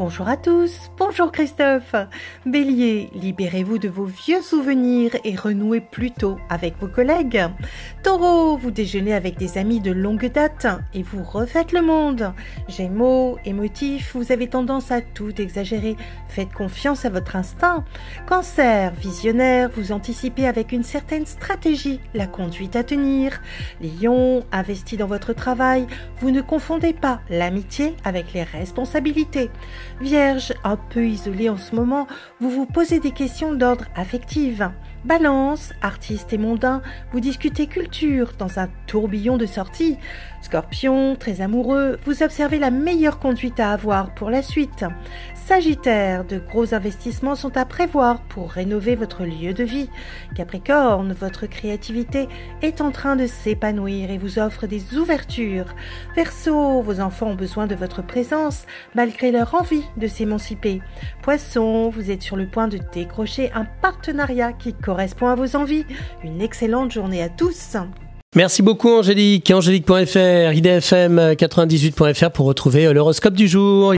Bonjour à tous, bonjour Christophe. Bélier, libérez-vous de vos vieux souvenirs et renouez plutôt avec vos collègues. Taureau, vous déjeunez avec des amis de longue date et vous refaites le monde. Gémeaux, émotif, vous avez tendance à tout exagérer. Faites confiance à votre instinct. Cancer, visionnaire, vous anticipez avec une certaine stratégie la conduite à tenir. Lion, investi dans votre travail, vous ne confondez pas l'amitié avec les responsabilités. Vierge, un peu isolé en ce moment, vous vous posez des questions d'ordre affectif. Balance, artiste et mondain, vous discutez culture dans un tourbillon de sorties. Scorpion, très amoureux, vous observez la meilleure conduite à avoir pour la suite. Sagittaire, de gros investissements sont à prévoir pour rénover votre lieu de vie. Capricorne, votre créativité est en train de s'épanouir et vous offre des ouvertures. Verseau, vos enfants ont besoin de votre présence malgré leur envie de s'émanciper. Poisson, vous êtes sur le point de décrocher un partenariat qui correspond à vos envies. Une excellente journée à tous. Merci beaucoup Angélique. Angélique.fr, idfm98.fr pour retrouver l'horoscope du jour.